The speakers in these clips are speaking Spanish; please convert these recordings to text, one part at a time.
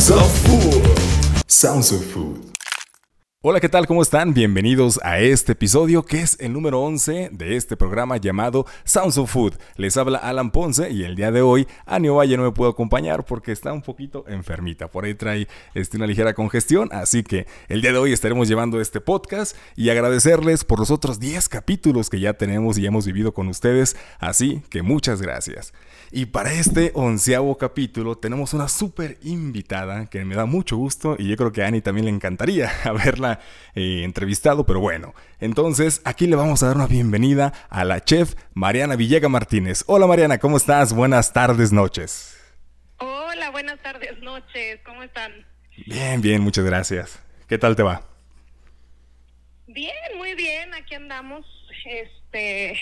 Sounds of Food. Sounds of Food. Hola, ¿qué tal? ¿Cómo están? Bienvenidos a este episodio que es el número 11 de este programa llamado Sounds of Food. Les habla Alan Ponce y el día de hoy Anio Valle no me puedo acompañar porque está un poquito enfermita. Por ahí trae este, una ligera congestión, así que el día de hoy estaremos llevando este podcast y agradecerles por los otros 10 capítulos que ya tenemos y hemos vivido con ustedes. Así que muchas gracias. Y para este onceavo capítulo tenemos una súper invitada que me da mucho gusto y yo creo que a Ani también le encantaría haberla eh, entrevistado, pero bueno, entonces aquí le vamos a dar una bienvenida a la chef Mariana Villega Martínez. Hola Mariana, ¿cómo estás? Buenas tardes, noches. Hola, buenas tardes, noches, ¿cómo están? Bien, bien, muchas gracias. ¿Qué tal te va? Bien, muy bien, aquí andamos, este,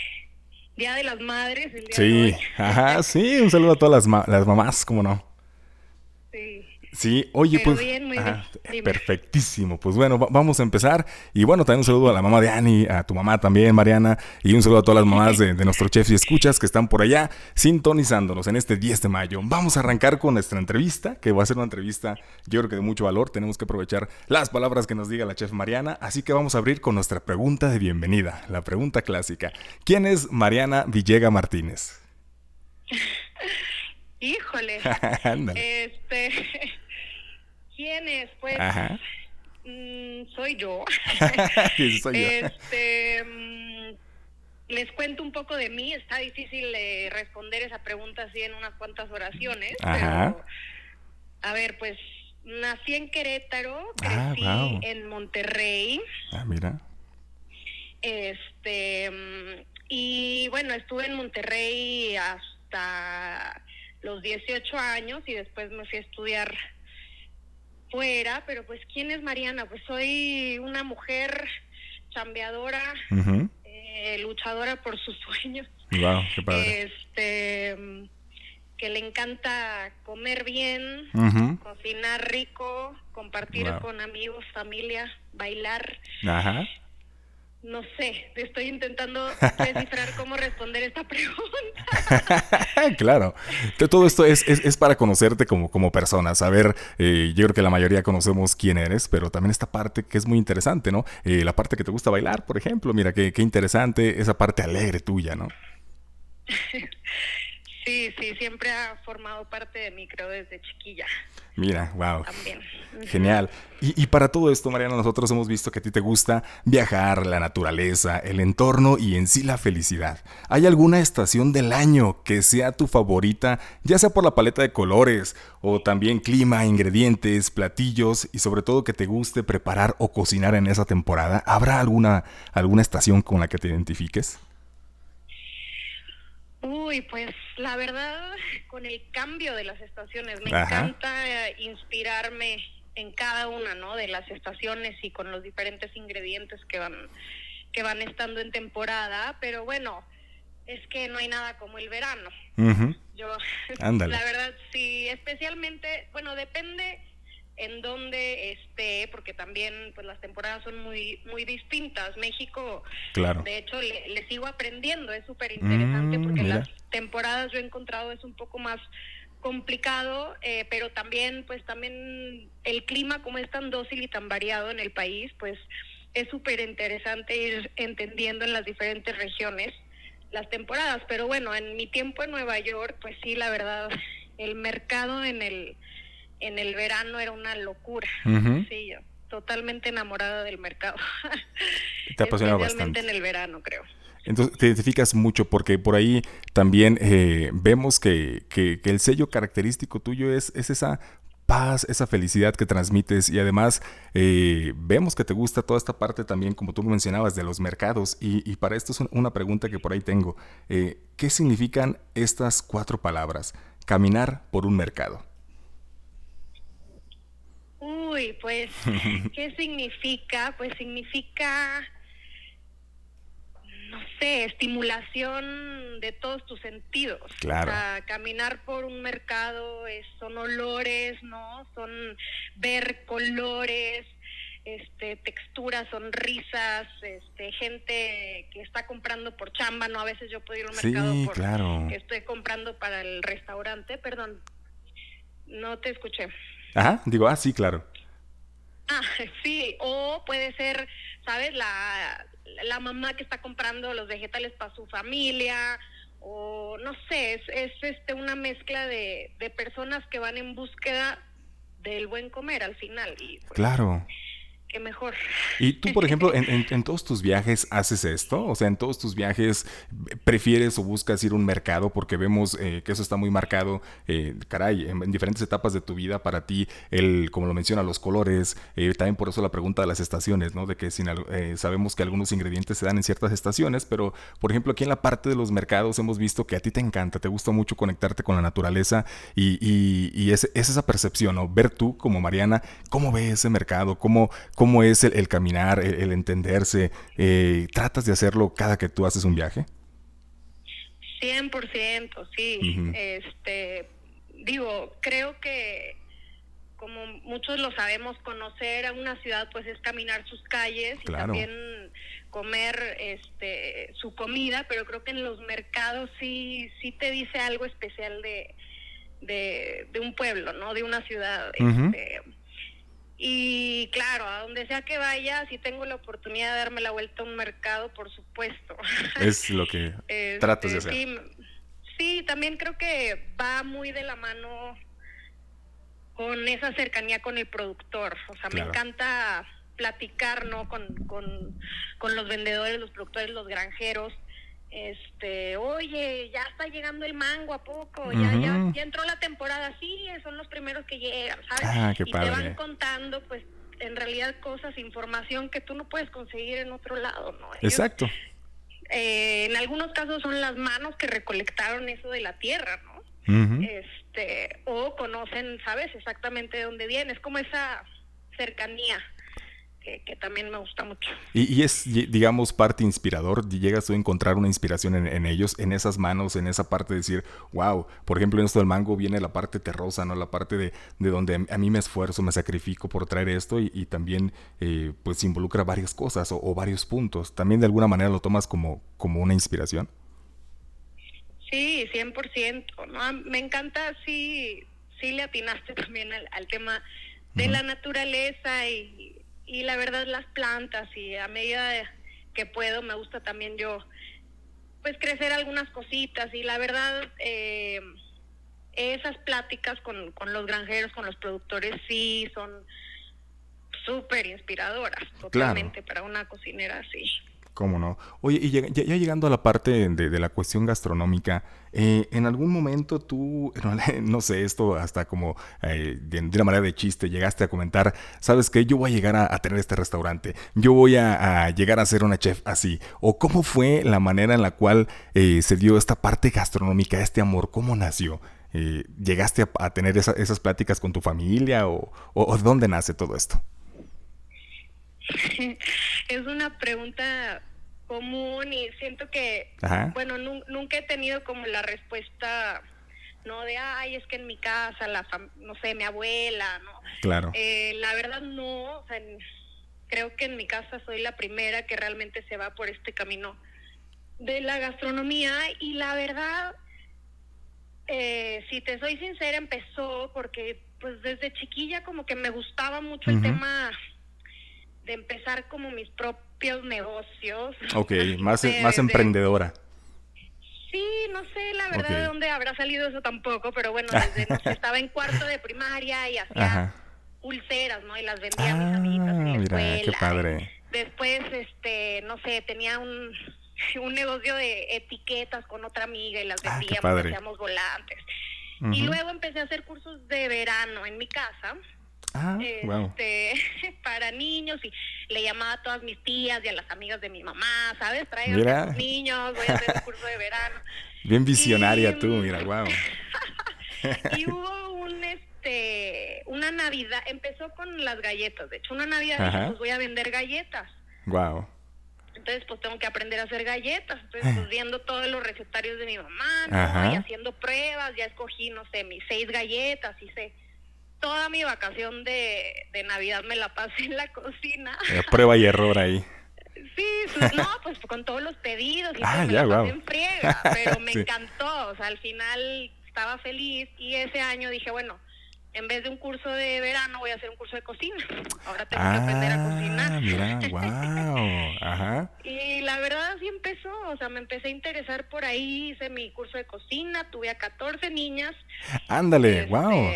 Día de las Madres. El día sí, de hoy. ajá, sí, un saludo a todas las, ma- las mamás, ¿cómo no? Sí. Sí, oye, Pero pues. bien, muy bien. Dime. perfectísimo. Pues bueno, va- vamos a empezar. Y bueno, también un saludo a la mamá de Ani, a tu mamá también, Mariana. Y un saludo a todas las mamás de, de nuestro chef y escuchas que están por allá sintonizándonos en este 10 de mayo. Vamos a arrancar con nuestra entrevista, que va a ser una entrevista, yo creo que de mucho valor. Tenemos que aprovechar las palabras que nos diga la chef Mariana. Así que vamos a abrir con nuestra pregunta de bienvenida, la pregunta clásica. ¿Quién es Mariana Villega Martínez? Híjole. Ándale. este, ¿quién es? Pues, Ajá. mm, soy yo. Soy yo. Este, mm, les cuento un poco de mí. Está difícil eh, responder esa pregunta así en unas cuantas oraciones. Ajá. Pero, a ver, pues nací en Querétaro, Ah, crecí guau. en Monterrey. Ah, mira. Este, mm, y bueno, estuve en Monterrey hasta los 18 años y después me fui a estudiar fuera, pero pues ¿quién es Mariana? Pues soy una mujer chambeadora, eh, luchadora por sus sueños, Wow, qué padre. este, que le encanta comer bien, cocinar rico, compartir Wow. con amigos, familia, bailar. Ajá. No sé, estoy intentando descifrar cómo responder esta pregunta. claro. Todo esto es, es, es para conocerte como, como persona, saber, eh, yo creo que la mayoría conocemos quién eres, pero también esta parte que es muy interesante, ¿no? Eh, la parte que te gusta bailar, por ejemplo, mira, qué, qué interesante esa parte alegre tuya, ¿no? Sí, sí, siempre ha formado parte de mí, creo, desde chiquilla Mira, wow. también. Genial. Y, y para todo esto, Mariana, nosotros hemos visto que a ti te gusta viajar, la naturaleza, el entorno y en sí la felicidad. ¿Hay alguna estación del año que sea tu favorita, ya sea por la paleta de colores o también clima, ingredientes, platillos y sobre todo que te guste preparar o cocinar en esa temporada? ¿Habrá alguna, alguna estación con la que te identifiques? Uy, pues la verdad, con el cambio de las estaciones, me Ajá. encanta eh, inspirarme en cada una, ¿no? De las estaciones y con los diferentes ingredientes que van que van estando en temporada, pero bueno, es que no hay nada como el verano. Yo, Ándale. la verdad, sí, especialmente, bueno, depende en dónde esté, porque también pues las temporadas son muy muy distintas. México, Claro. de hecho, le, le sigo aprendiendo, es súper interesante Mm, porque mira. las temporadas yo he encontrado es un poco más complicado, eh, pero también, pues también el clima como es tan dócil y tan variado en el país, pues es súper interesante ir entendiendo en las diferentes regiones las temporadas. Pero bueno, en mi tiempo en Nueva York, pues sí, la verdad, el mercado en el en el verano era una locura. Sí, yo totalmente enamorada del mercado. Te apasiona bastante. en el verano, creo. Entonces te identificas mucho porque por ahí también eh, vemos que, que- que el sello característico tuyo es, es esa paz, esa felicidad que transmites y además eh, vemos que te gusta toda esta parte también, como tú mencionabas, de los mercados y, y para esto es un- una pregunta que por ahí tengo. Eh, ¿Qué significan estas cuatro palabras? Caminar por un mercado. Uy, pues, ¿qué significa? Pues significa, no sé, estimulación de todos tus sentidos. Claro. O sea, caminar por un mercado es- son olores, ¿no? Son ver colores, este, texturas, sonrisas, este, gente que está comprando por chamba, ¿no? A veces yo puedo ir a un Sí, mercado por claro. que estoy comprando para el restaurante, perdón, no te escuché. Ajá, digo, ah, sí, claro. Ah, sí, o puede ser, ¿sabes? La, la mamá que está comprando los vegetales para su familia, o no sé, es, es este una mezcla de, de personas que van en búsqueda del buen comer al final. Y, pues, Claro. Qué mejor. ¿Y tú, por ejemplo, en, en- en todos tus viajes haces esto? O sea, en todos tus viajes prefieres o buscas ir a un mercado porque vemos eh, que eso está muy marcado, eh, caray, en, en diferentes etapas de tu vida para ti, el, como lo menciona, los colores, eh, también por eso la pregunta de las estaciones, ¿no? De que sin, sabemos que algunos ingredientes se dan en ciertas estaciones, pero, por ejemplo, aquí en la parte de los mercados hemos visto que a ti te encanta, te gusta mucho conectarte con la naturaleza y, y- y es, es esa percepción, ¿no? Ver tú como Mariana, cómo ves ese mercado, cómo, cómo es el, el caminar, el, el entenderse. eh, ¿Tratas de hacerlo cada que tú haces un viaje? 100%, sí. Este, digo, creo que como muchos lo sabemos, conocer a una ciudad pues es caminar sus calles Claro. y también comer este su comida, pero creo que en los mercados sí sí te dice algo especial de de, de un pueblo, ¿no? De una ciudad. Ujú. este, y claro, a donde sea que vaya, si tengo la oportunidad de darme la vuelta a un mercado, por supuesto. Es lo que Este, tratas de hacer. Sí, también creo que va muy de la mano con esa cercanía con el productor. O sea, Claro. me encanta platicar, ¿no? Con, con, con los vendedores, los productores, los granjeros. Este, oye, ya está llegando el mango a poco, ya, ya, entró la temporada, sí, son los primeros que llegan, ¿sabes? Ah, qué y te van contando, pues, en realidad cosas, información que tú no puedes conseguir en otro lado, ¿no? Ellos Exacto. eh, en algunos casos son las manos que recolectaron eso de la tierra, ¿no? Este, o conocen, ¿sabes? Exactamente de dónde viene. Es como esa cercanía que, que también me gusta mucho. Y, y es, digamos, parte inspirador. Llegas tú a encontrar una inspiración en, en ellos, en esas manos, en esa parte de decir, wow, por ejemplo, en esto del mango viene la parte terrosa, ¿no? La parte de, de donde a mí me esfuerzo, me sacrifico por traer esto y, y también, eh, pues, involucra varias cosas o, o varios puntos. También de alguna manera lo tomas como, como una inspiración. Sí, 100%, ¿no? Me encanta, sí, sí le atinaste también al, al tema de la naturaleza y, y la verdad las plantas y a medida de- que puedo me gusta también yo pues crecer algunas cositas y la verdad eh, esas pláticas con, con los granjeros, con los productores sí son súper inspiradoras totalmente para una cocinera así. ¿Cómo no? Oye, y ya, llegando a la parte de, la cuestión gastronómica, eh, ¿en algún momento tú, no, sé, esto hasta como eh, de, una manera de chiste, llegaste a comentar, sabes que yo voy a llegar a, tener este restaurante, yo voy a, llegar a ser una chef así? ¿O cómo fue la manera en la cual eh, se dio esta parte gastronómica, este amor? ¿Cómo nació? ¿Llegaste a, tener esa- esas pláticas con tu familia o dónde nace todo esto? es una pregunta común y siento que, Ajá. bueno, nu- nunca he tenido como la respuesta, no de, ay, es que en mi casa, la fam- no sé, mi abuela, ¿no? Claro. Eh, la verdad no, o sea, creo que en mi casa soy la primera que realmente se va por este camino de la gastronomía y la verdad, eh, si te soy sincera, empezó porque pues desde chiquilla como que me gustaba mucho el tema de empezar como mis propios negocios. Ok, más, de- más de- emprendedora. Sí, no sé la verdad Ok. de dónde habrá salido eso tampoco, pero bueno, desde no sé, estaba en cuarto de primaria y hacía Ajá. pulseras, ¿no? Y las vendía a mis Ah, amiguitas en la mira, qué escuela. padre. Después, este, no sé, tenía un, un negocio de etiquetas con otra amiga y las Ah, qué vendíamos, padre. hacíamos volantes. Y Ujú. luego empecé a hacer cursos de verano en mi casa, Ah, wow. para niños y le llamaba a todas mis tías y a las amigas de mi mamá, ¿sabes? Traigan a sus niños, voy a hacer un curso de verano. Bien visionaria Y, tú, mira, wow. y hubo un este una navidad empezó con las galletas de hecho una navidad Ajá. pues voy a vender galletas Wow. entonces pues tengo que aprender a hacer galletas entonces pues viendo todos los recetarios de mi mamá ¿no? Y haciendo pruebas ya escogí no sé mis seis galletas hice toda mi vacación de, de navidad me la pasé en la cocina Eh, prueba y error ahí. Sí, no, pues con todos los pedidos y Ah, ya, guau. en friega, pero me Sí. encantó, o sea, al final estaba feliz y ese año dije, bueno, en vez de un curso de verano voy a hacer un curso de cocina. Ahora tengo que aprender a Ah, cocinar. mira, wow. Ajá. Y la verdad así empezó, o sea, me empecé a interesar por ahí, hice mi curso de cocina, tuve a 14 niñas. Ándale, este, wow.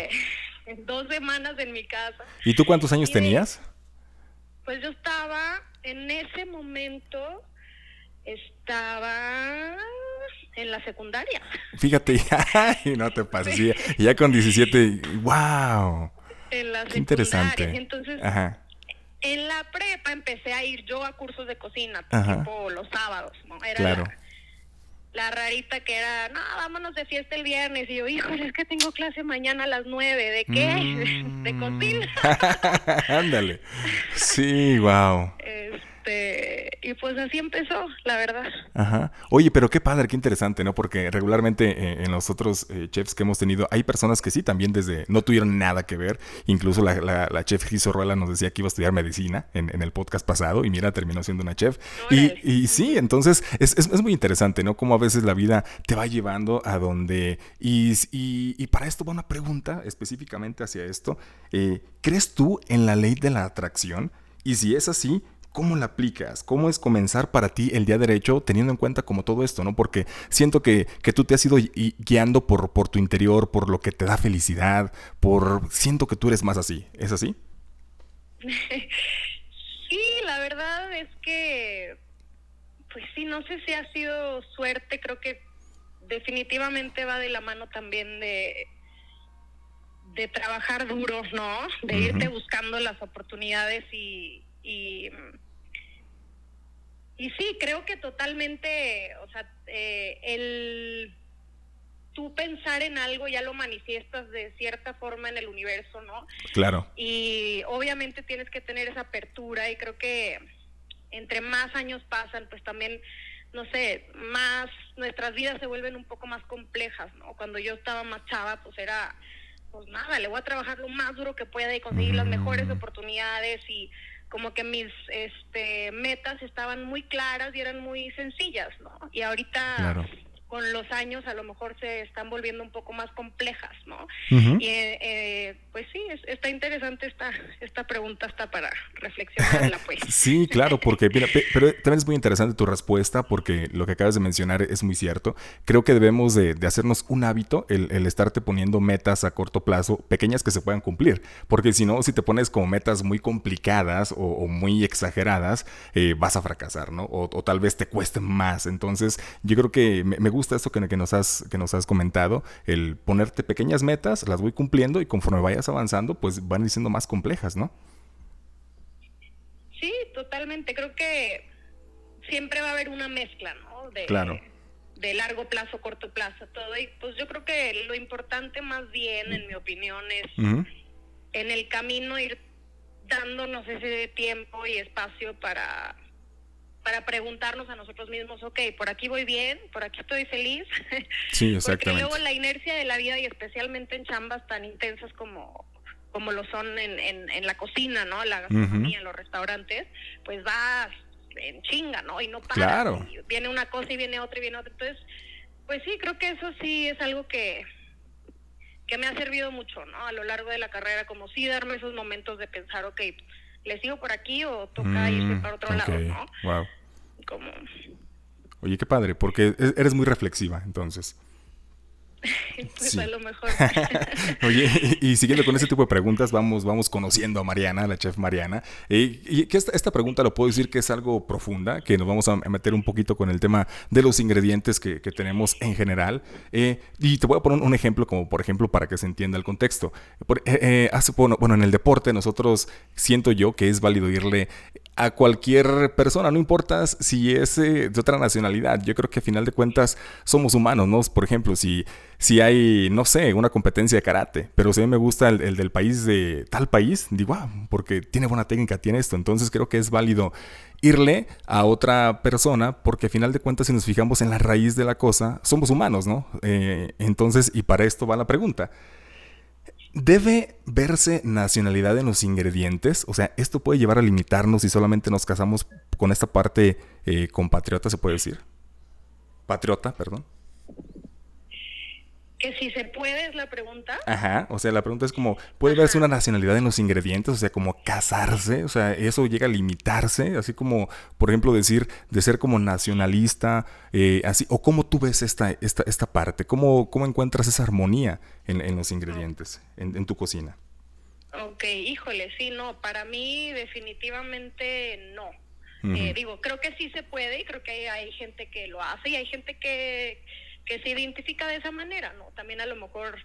En dos semanas en mi casa. ¿Y tú cuántos años y- tenías? Pues yo estaba, en ese momento, estaba en la secundaria. Fíjate, ay, no te pases. sí, ya con 17, wow. En la Qué interesante. Entonces, Ajá. en la prepa empecé a ir yo a cursos de cocina, Ajá. tipo los sábados, ¿no? Era Claro. la, la rarita que era, no, vámonos de fiesta el viernes. Y yo, híjole, es que tengo clase mañana a las nueve. ¿De qué? Mm. de cocina. Ándale. Sí, wow. Este, y pues así empezó, la verdad. Ajá. Oye, pero qué padre, qué interesante, ¿no? Porque regularmente eh, en los otros eh, chefs que hemos tenido, hay personas que sí también desde, no tuvieron nada que ver. Incluso la, la, la chef Giso Ruela nos decía que iba a estudiar medicina en, en el podcast pasado y mira, terminó siendo una chef. Y, y sí, entonces es, es, es muy interesante, ¿no? Cómo a veces la vida te va llevando a donde... Y, y, y para esto va una pregunta específicamente hacia esto. Eh, ¿Crees tú en la ley de la atracción? Y si es así, ¿Cómo la aplicas? ¿Cómo es comenzar para ti el día derecho teniendo en cuenta como todo esto, ¿no? Porque siento que, que tú te has ido gui- guiando por, por tu interior, por lo que te da felicidad, por... Siento que tú eres más así. ¿Es así? Sí, la verdad es que, pues sí, no sé si ha sido suerte, creo que definitivamente va de la mano también de de trabajar duro, ¿no? De irte buscando las oportunidades y, y y sí, creo que totalmente, o sea, eh, el tú pensar en algo ya lo manifiestas de cierta forma en el universo, ¿no? Claro. y obviamente tienes que tener esa apertura y creo que entre más años pasan, pues también, no sé, más nuestras vidas se vuelven un poco más complejas, ¿no? Cuando yo estaba más chava, pues era, pues nada, le voy a trabajar lo más duro que pueda y conseguir las mejores Mm. oportunidades y como que mis este, metas estaban muy claras y eran muy sencillas, ¿no? Y ahorita Claro. Con los años a lo mejor se están volviendo un poco más complejas, ¿no? Ujú. Y eh, eh, pues sí, es- está interesante esta, esta pregunta, está para reflexionarla, pues. Sí, claro, porque mira, pe- pero también es muy interesante tu respuesta porque lo que acabas de mencionar es muy cierto. Creo que debemos de, de hacernos un hábito el, el estarte poniendo metas a corto plazo, pequeñas que se puedan cumplir, porque si no, si te pones como metas muy complicadas o, o muy exageradas, eh, vas a fracasar, ¿no? O, o tal vez te cueste más. Entonces, yo creo que me, me gusta esto que, que, nos has, que nos has comentado, el ponerte pequeñas metas, las voy cumpliendo y conforme vayas avanzando, pues van siendo más complejas, ¿no? Sí, totalmente. Creo que siempre va a haber una mezcla, ¿no? De, Claro. de largo plazo, corto plazo, todo. Y pues yo creo que lo importante más bien, en mi opinión, es en el camino ir dándonos ese tiempo y espacio para para preguntarnos a nosotros mismos, ok, por aquí voy bien, por aquí estoy feliz. Sí, Porque exactamente. luego la inercia de la vida y especialmente en chambas tan intensas como como lo son en, en, en la cocina, ¿no? La gastronomía, en los restaurantes, pues vas en chinga, ¿no? Y no paras. Claro. Y viene una cosa y viene otra y viene otra. Entonces, pues sí, creo que eso sí es algo que que me ha servido mucho, ¿no? A lo largo de la carrera, como sí darme esos momentos de pensar, ok, ¿le sigo por aquí o toca irse Mm, para otro lado, no? Wow. Como, Oye, qué padre, porque e- eres muy reflexiva, entonces. pues Sí. a lo mejor. Oye, y, y siguiendo con ese tipo de preguntas, vamos, vamos conociendo a Mariana, la chef Mariana. Y que esta, esta pregunta lo puedo decir que es algo profunda, que nos vamos a meter un poquito con el tema de los ingredientes que, que tenemos en general. Eh, y te voy a poner un ejemplo, como por ejemplo, para que se entienda el contexto. Por- eh, eh, hace, bueno, bueno, en el deporte nosotros siento yo que es válido irle a cualquier persona, no importa si es de otra nacionalidad. Yo creo que a final de cuentas somos humanos, ¿no? Por ejemplo, si, si hay, no sé, una competencia de karate, pero si a mí me gusta el, el del país de tal país, digo, ah, porque tiene buena técnica, tiene esto. Entonces creo que es válido irle a otra persona, porque a final de cuentas, si nos fijamos en la raíz de la cosa, somos humanos, ¿no? Eh, entonces, y para esto va la pregunta. ¿Debe verse nacionalidad en los ingredientes? O sea, ¿esto puede llevar a limitarnos si solamente nos casamos con esta parte eh, compatriota, se puede decir? Patriota, perdón. Que si se puede es la pregunta. Ajá, o sea, la pregunta es como, ¿puede verse una nacionalidad en los ingredientes? O sea, como casarse, o sea, eso llega a limitarse, así como, por ejemplo, decir, de ser como nacionalista, eh, así, o cómo tú ves esta, esta, esta parte, cómo, cómo encuentras esa armonía en, los ingredientes, en, tu cocina. Ok, híjole, sí, no, para mí definitivamente no. Eh, digo, creo que sí se puede y creo que hay gente que lo hace y hay gente que que se identifica de esa manera, ¿no? También a lo mejor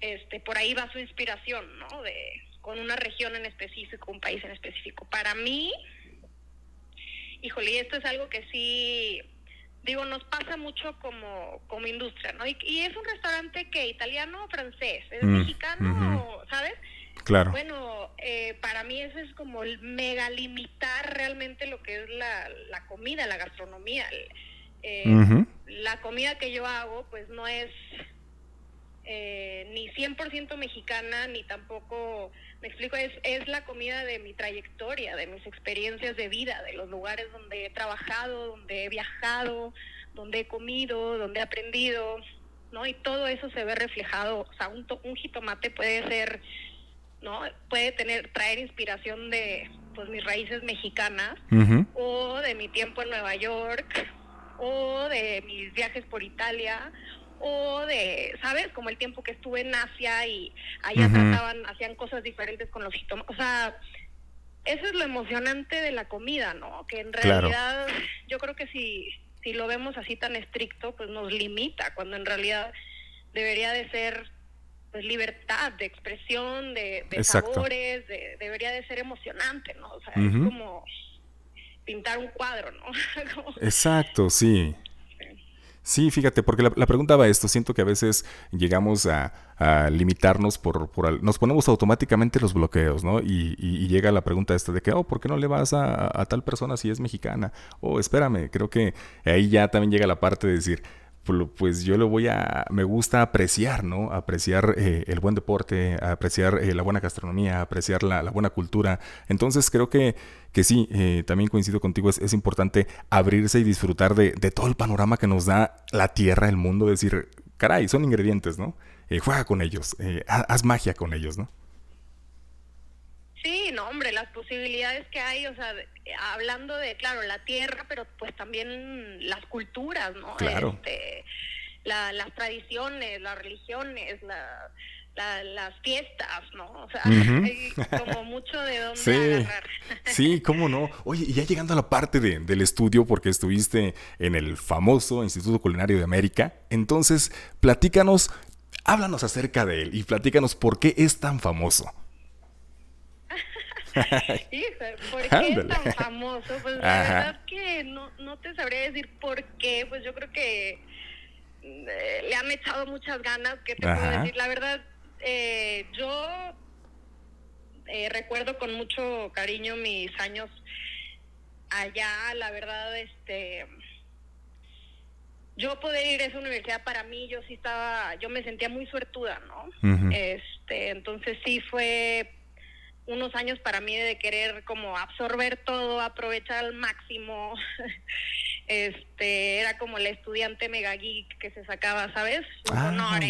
este por ahí va su inspiración, ¿no? De con una región en específico, un país en específico. Para mí, híjole, y esto es algo que sí digo, nos pasa mucho como, como industria, ¿no? Y, es un restaurante que italiano o francés, es mm, mexicano, ¿sabes? Claro. Bueno, eh, para mí eso es como el mega limitar realmente lo que es la, la comida, la gastronomía. Eh, la comida que yo hago pues no es eh, ni 100% mexicana, ni tampoco, me explico, es, es la comida de mi trayectoria, de mis experiencias de vida, de los lugares donde he trabajado, donde he viajado, donde he comido, donde he aprendido, ¿no? Y todo eso se ve reflejado, o sea, un, un jitomate puede ser, ¿no? Puede tener, traer inspiración de, pues, mis raíces mexicanas, o de mi tiempo en Nueva York, o de mis viajes por Italia o de, ¿sabes? Como el tiempo que estuve en Asia y allá trataban, hacían cosas diferentes con los jitomates. O sea, eso es lo emocionante de la comida, ¿no? Que en realidad yo creo que si, si lo vemos así tan estricto, pues nos limita, cuando en realidad debería de ser pues libertad de expresión, de, sabores, de, debería de ser emocionante, ¿no? O sea, es como pintar un cuadro, ¿no? Exacto, sí. Sí, fíjate, porque la, pregunta va esto, siento que a veces llegamos a, limitarnos por, por, nos ponemos automáticamente los bloqueos, ¿no? Y, llega la pregunta esta de que, oh, ¿por qué no le vas a, a tal persona si es mexicana? O oh, espérame, creo que ahí ya también llega la parte de decir, pues yo lo voy a, me gusta apreciar, ¿no? Apreciar eh, el buen deporte, apreciar eh, la buena gastronomía, apreciar la, buena cultura. Entonces creo que, que sí, eh, también coincido contigo, es, importante abrirse y disfrutar de, todo el panorama que nos da la tierra, el mundo, decir, caray, son ingredientes, ¿no? juega con ellos, haz magia con ellos, ¿no? Sí, no, hombre, las posibilidades que hay, o sea, hablando de, claro, la tierra, pero pues también las culturas, ¿no? Claro. Este, las tradiciones, las religiones, las fiestas, ¿no? O sea, hay como mucho de dónde sí. agarrar. Sí, cómo no. Oye, y ya llegando a la parte del estudio, porque estuviste en el famoso Instituto Culinario de América, entonces, platícanos, háblanos acerca de él y platícanos por qué es tan famoso. ¿por qué es tan famoso? Pues la verdad que no, no te sabría decir por qué, pues yo creo que eh, le han echado muchas ganas, que te puedo decir? La verdad, eh, yo eh, recuerdo con mucho cariño mis años allá, la verdad, este yo poder ir a esa universidad para mí yo sí estaba yo me sentía muy suertuda no este entonces sí fue unos años para mí de querer como absorber todo, aprovechar al máximo. Este, era como el estudiante mega geek que se sacaba, ¿sabes? ah,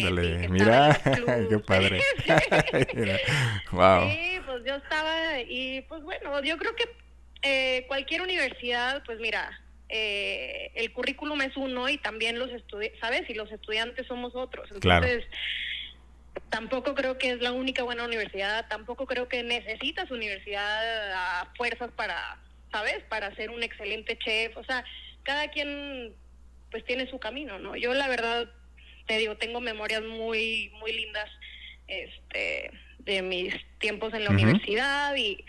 mira, qué padre. wow. Sí, pues yo estaba y pues bueno, yo creo que eh, cualquier universidad, pues mira, eh, el currículum es uno y también los estudiantes, ¿sabes? Y los estudiantes somos otros. Entonces, tampoco creo que es la única buena universidad, tampoco creo que necesitas universidad a fuerzas para, ¿sabes? Para ser un excelente chef, o sea, cada quien pues tiene su camino, ¿no? Yo la verdad te digo, tengo memorias muy muy lindas este de mis tiempos en la universidad y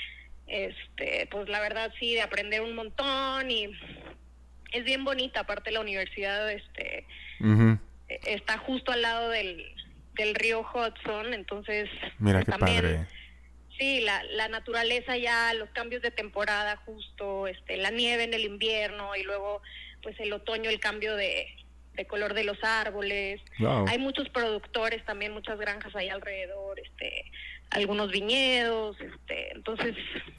este pues la verdad sí de aprender un montón y es bien bonita aparte la universidad este está justo al lado del del río Hudson, entonces Mira qué padre. Sí, la, la naturaleza ya, los cambios de temporada justo, este, la nieve en el invierno y luego pues el otoño el cambio de, color de los árboles. Hay muchos productores también, muchas granjas ahí alrededor, este, algunos viñedos, este, entonces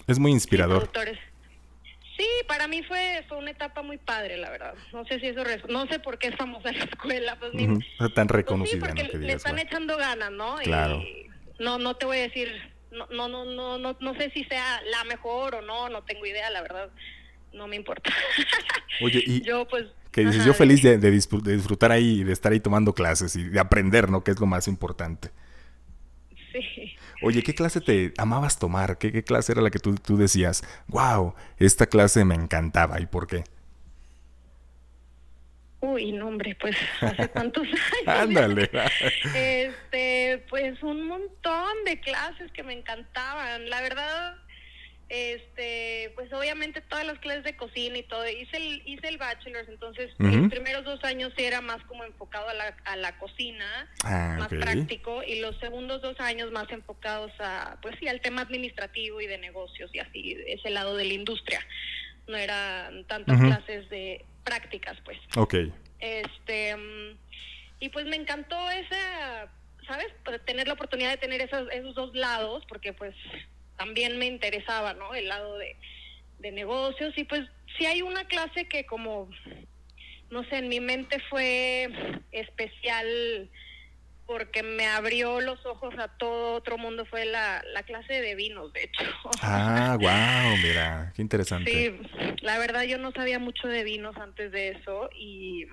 es muy inspirador. Sí, para mí fue, fue una etapa muy padre, la verdad. No sé si eso, no sé por qué es famosa la escuela, pues ni, tan reconocida, pues sí, porque le están echando ganas, ¿no? Claro. no, no te voy a decir, no, no, no, no, no, no sé si sea la mejor o no, no tengo idea, la verdad, no me importa. Oye, y yo pues que dices, yo feliz de, de, disfrutar ahí, de estar ahí tomando clases y de aprender, ¿no? Que es lo más importante. Sí. Oye, ¿qué clase te amabas tomar? ¿Qué, qué clase era la que tú, tú decías, wow, esta clase me encantaba y por qué? Uy, no, hombre, pues hace cuántos años. Ándale. este, pues un montón de clases que me encantaban. La verdad, este pues obviamente todas las clases de cocina y todo hice el hice el bachelor's entonces los primeros dos años sí era más como enfocado a la, a la cocina ah, más práctico y los segundos dos años más enfocados a pues sí al tema administrativo y de negocios y así ese lado de la industria. No eran tantas clases de prácticas pues. Ok. este y pues me encantó esa sabes tener la oportunidad de tener esos esos dos lados porque pues también me interesaba, ¿no? El lado de, negocios y pues si hay una clase que como, no sé, en mi mente fue especial porque me abrió los ojos a todo otro mundo fue la, la clase de vinos, de hecho. Ah, wow, mira, qué interesante. Sí, la verdad yo no sabía mucho de vinos antes de eso y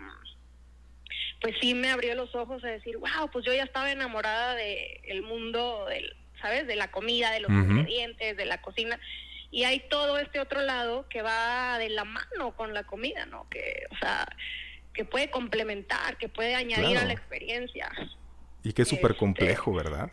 pues sí me abrió los ojos a decir, wow, pues yo ya estaba enamorada del el mundo del ¿sabes? De la comida, de los ingredientes, de la cocina. Y hay todo este otro lado que va de la mano con la comida, ¿no? Que, o sea, que puede complementar, que puede añadir a la experiencia. Y que es súper este, complejo, ¿verdad?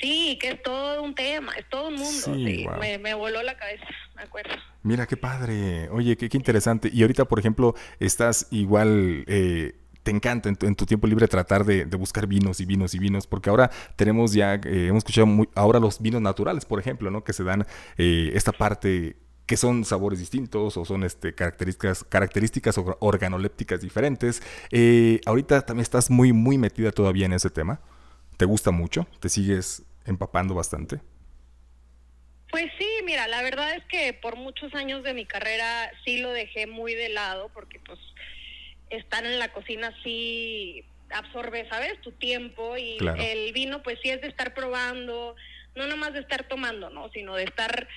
Sí, que es todo un tema, es todo un mundo. Sí, me, me, voló la cabeza, me acuerdo. Mira, qué padre. Oye, qué, qué interesante. Y ahorita, por ejemplo, estás igual eh, te encanta en tu, tiempo libre tratar de, buscar vinos y vinos y vinos, porque ahora tenemos ya, eh, hemos escuchado ahora los vinos naturales, por ejemplo, ¿no? Que se dan eh, esta parte que son sabores distintos o son este, características, características organolépticas diferentes. Eh, ahorita también estás muy, muy metida todavía en ese tema. ¿Te gusta mucho? ¿Te sigues empapando bastante? Pues sí, mira, la verdad es que por muchos años de mi carrera sí lo dejé muy de lado porque pues estar en la cocina sí absorbe, ¿sabes? Tu tiempo y el vino pues sí es de estar probando, no nomás de estar tomando, ¿no? Sino de estar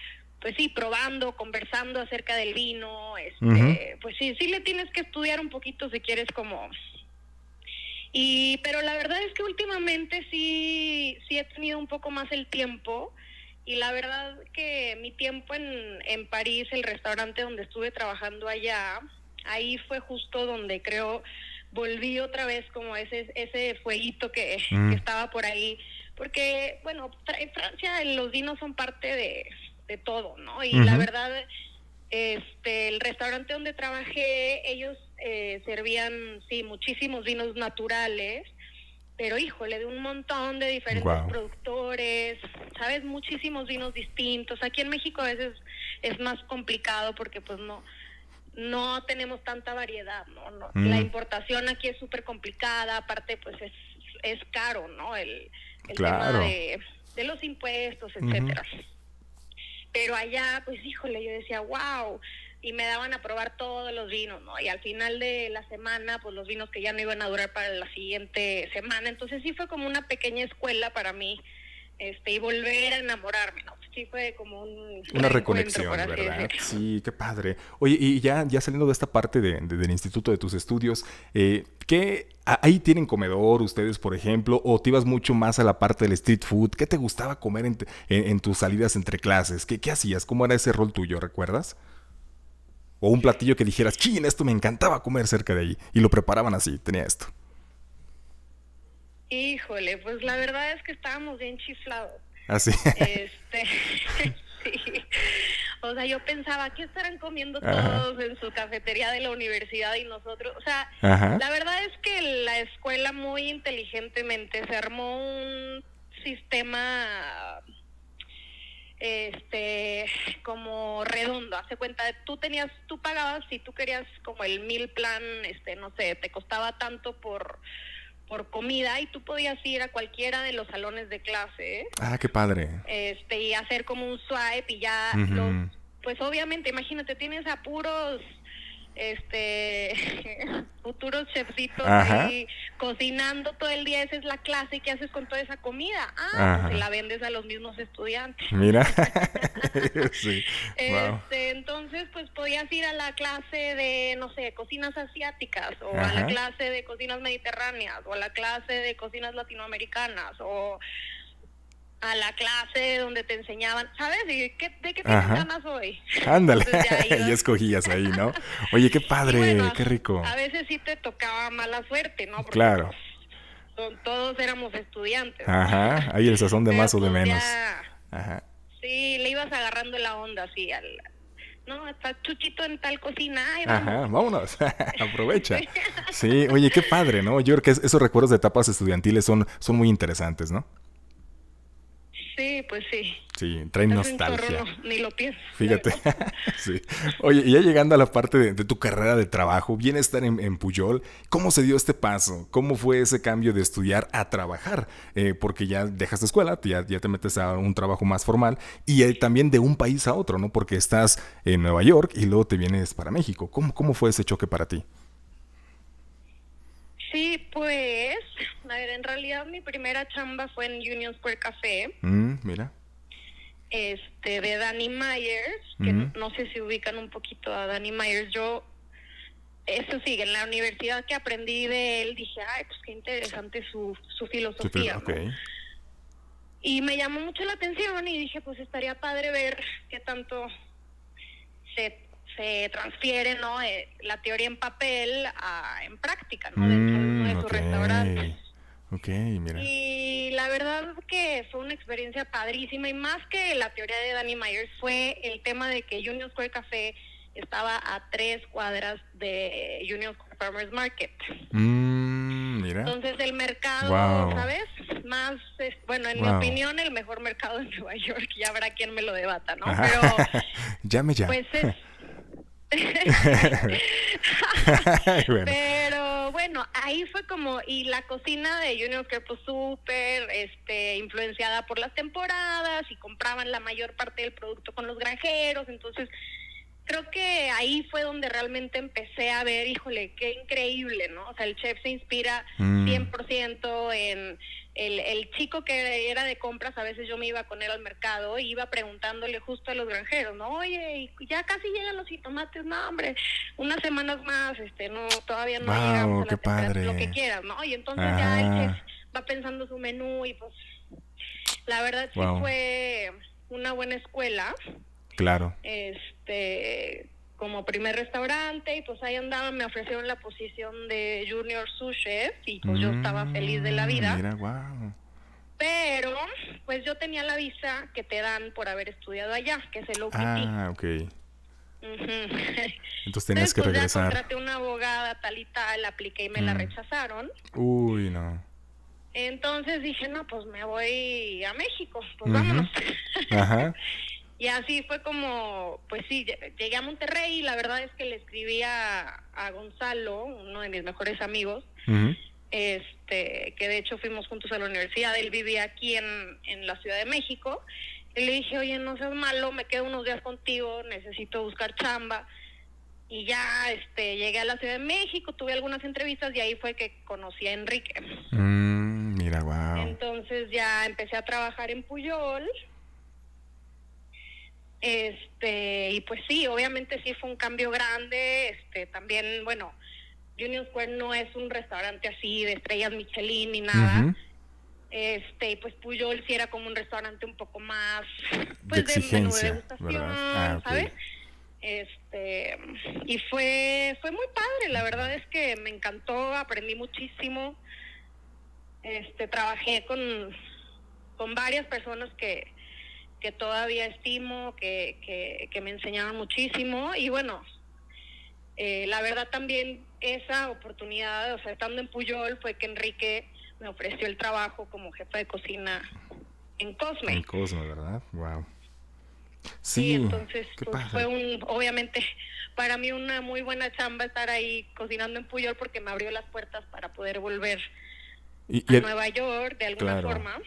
pues sí, probando, conversando acerca del vino, este, pues sí, sí le tienes que estudiar un poquito si quieres como y pero la verdad es que últimamente sí sí he tenido un poco más el tiempo y la verdad que mi tiempo en, en París, el restaurante donde estuve trabajando allá, ahí fue justo donde creo volví otra vez como ese ese fueguito que, mm. estaba por ahí. Porque bueno en Francia los vinos son parte de, de todo no y la verdad este el restaurante donde trabajé ellos eh, servían sí muchísimos vinos naturales pero híjole, de un montón de diferentes productores, sabes, muchísimos vinos distintos. Aquí en México a veces es más complicado porque pues no, no tenemos tanta variedad, ¿no? no mm. La importación aquí es súper complicada, aparte pues es, es caro, ¿no? El, el tema de, los impuestos, etcétera. Pero allá, pues híjole, yo decía, wow, y me daban a probar todos los vinos, ¿no? Y al final de la semana, pues los vinos que ya no iban a durar para la siguiente semana. Entonces sí fue como una pequeña escuela para mí este, y volver a enamorarme, ¿no? Sí fue como un una reconexión, ¿verdad? Sí, qué padre. Oye, y ya, ya saliendo de esta parte de, del instituto de tus estudios, eh, ¿qué ahí tienen comedor ustedes, por ejemplo, o te ibas mucho más a la parte del street food? ¿Qué te gustaba comer en, en, tus salidas entre clases? ¿Qué, ¿Qué hacías? ¿Cómo era ese rol tuyo, recuerdas? O un platillo que dijeras, chin, esto me encantaba comer cerca de ahí. Y lo preparaban así, tenía esto. Híjole, pues la verdad es que estábamos bien chiflados. ¿Ah, sí? Este, sí. O sea, yo pensaba, ¿qué estarán comiendo todos en su cafetería de la universidad y nosotros? O sea, la verdad es que la escuela muy inteligentemente se armó un sistema este como redondo hace cuenta tú tenías tú pagabas si tú querías como el mil plan este no sé te costaba tanto por por comida y tú podías ir a cualquiera de los salones de clase. Ah, qué padre. Este, y hacer como un swipe y ya pues obviamente, imagínate, tienes a puros este futuros chefcitos ahí cocinando todo el día, esa es la clase que haces con toda esa comida. Ah, pues la vendes a los mismos estudiantes. Mira. sí. Wow. Este, entonces, pues podías ir a la clase de, no sé, cocinas asiáticas, o a la clase de cocinas mediterráneas, o a la clase de cocinas latinoamericanas, o a la clase donde te enseñaban, ¿sabes? ¿Y qué, ¿De qué Ajá. ganas hoy? Ándale. Ya escogías ahí, ¿no? Oye, qué padre, bueno, qué rico. A veces sí te tocaba mala suerte, ¿no? Porque, Claro. todos éramos estudiantes. Ajá. Ahí el sazón de más o de pues, menos. ya- Ajá. Sí, le ibas agarrando la onda así al... No, está Chuchito en tal cocina, ay, vamos. Ajá, vámonos, aprovecha. Sí, oye, qué padre, ¿no? Yo creo que es- esos recuerdos de etapas estudiantiles son, son muy interesantes, ¿no? Sí, pues sí. Sí, traen Hace un chorro, nostalgia. no, ni lo pienso. Fíjate. sí. Oye, y ya llegando a la parte de, de tu carrera de trabajo, bien estar en, en Puyol, ¿cómo se dio este paso? ¿Cómo fue ese cambio de estudiar a trabajar? Eh, porque ya dejas la escuela, ya, ya te metes a un trabajo más formal y eh, también de un país a otro, ¿no? Porque estás en Nueva York y luego te vienes para México. ¿Cómo, cómo fue ese choque para ti? Sí, pues, a ver, en realidad mi primera chamba fue en Union Square Café, Mm, mira. este, de Danny Myers, que no sé si ubican un poquito a Danny Myers. Yo, eso sí, en la universidad que aprendí de él, dije, ay, pues qué interesante su, su filosofía. Y me llamó mucho la atención y dije, pues estaría padre ver qué tanto se, se transfiere, ¿no? Eh, la teoría en papel a, en práctica, ¿no? De Mm, sus ok. restaurantes. Ok, mira. Y la verdad que fue una experiencia padrísima y más que la teoría de Danny Myers fue el tema de que Union Square Café estaba a tres cuadras de Union Square Farmers Market. Mm, mira. Entonces el mercado, Wow. ¿sabes? Más, es- bueno, en mi opinión, el mejor mercado de Nueva York, ya habrá quien me lo debata, ¿no? Pero Llame ya. pues es... Bueno. Pero bueno, ahí fue como, y la cocina de Union Square pues súper este, influenciada por las temporadas y compraban la mayor parte del producto con los granjeros, entonces creo que ahí fue donde realmente empecé a ver, híjole, qué increíble, ¿no? O sea, el chef se inspira Mm. 100% en el, el chico que era de compras, a veces yo me iba con él al mercado y iba preguntándole justo a los granjeros, ¿no? Oye, ya casi llegan los jitomates, no, hombre, unas semanas más, este, no, todavía no Guau, llegamos a la padre. lo que quieras, ¿no? Y entonces ya el Ajá. chef va pensando su menú y pues la verdad sí Guau. fue una buena escuela Claro. este como primer restaurante y pues ahí andaba, me ofrecieron la posición de junior sous chef y pues yo estaba feliz de la Mm, vida, Mira, wow. pero pues yo tenía la visa que te dan por haber estudiado allá, que es el OPT. Ah, ok. Entonces tenías que Entonces, pues, ya regresar. contraté una abogada tal y tal, apliqué y me la Mm. rechazaron. Uy, no. Entonces dije, no, pues me voy a México, pues vámonos. Ajá. Y así fue como, pues sí, lle- llegué a Monterrey y la verdad es que le escribí a, a Gonzalo, uno de mis mejores amigos, este, que de hecho fuimos juntos a la universidad, él vivía aquí en, en la Ciudad de México, y le dije, oye, no seas malo, me quedo unos días contigo, necesito buscar chamba. Y ya este, llegué a la Ciudad de México, tuve algunas entrevistas y ahí fue que conocí a Enrique. Mm, mira, wow. Entonces ya empecé a trabajar en Puyol. Este, y pues sí, obviamente sí fue un cambio grande. Este, también, bueno, Union Square no es un restaurante así de estrellas Michelin ni nada. Este, y pues Puyol sí era como un restaurante un poco más De pues de, menú de exigencia, degustación, ¿verdad? Ah. ¿sabes? Este, y fue fue muy padre, la verdad es que me encantó, aprendí muchísimo. Este, trabajé con con varias personas que que todavía estimo, que, que, que me enseñaron muchísimo y bueno, eh, la verdad también esa oportunidad, o sea, estando en Puyol fue que Enrique me ofreció el trabajo como jefa de cocina en Cosme. En Cosmo, ¿verdad? Wow. Sí, Sí, entonces pues, fue un, obviamente para mí una muy buena chamba estar ahí cocinando en Puyol porque me abrió las puertas para poder volver Y, a y- Nueva York de alguna claro. forma.